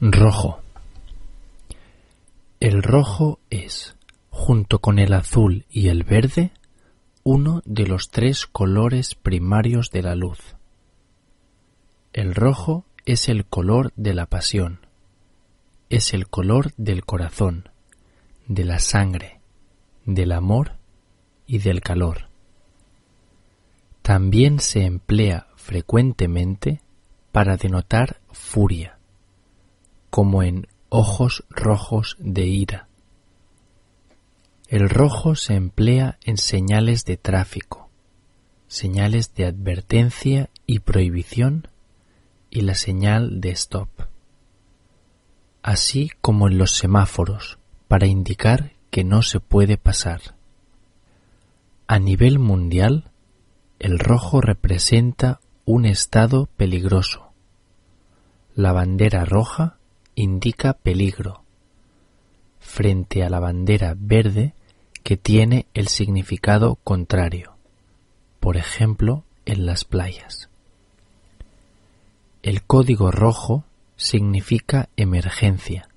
Rojo. El rojo es, junto con el azul y el verde, uno de los tres colores primarios de la luz. El rojo es el color de la pasión, es el color del corazón, de la sangre, del amor y del calor. También se emplea frecuentemente para denotar furia, como en ojos rojos de ira. El rojo se emplea en señales de tráfico, señales de advertencia y prohibición y la señal de stop, así como en los semáforos para indicar que no se puede pasar. A nivel mundial, el rojo representa un estado peligroso. La bandera roja indica peligro, frente a la bandera verde que tiene el significado contrario, por ejemplo en las playas. El código rojo significa emergencia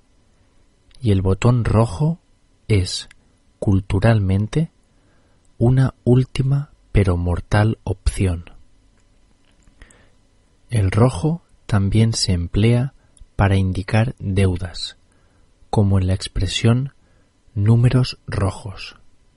y el botón rojo es, culturalmente, una última pero mortal opción. El rojo también se emplea para indicar deudas, como en la expresión números rojos.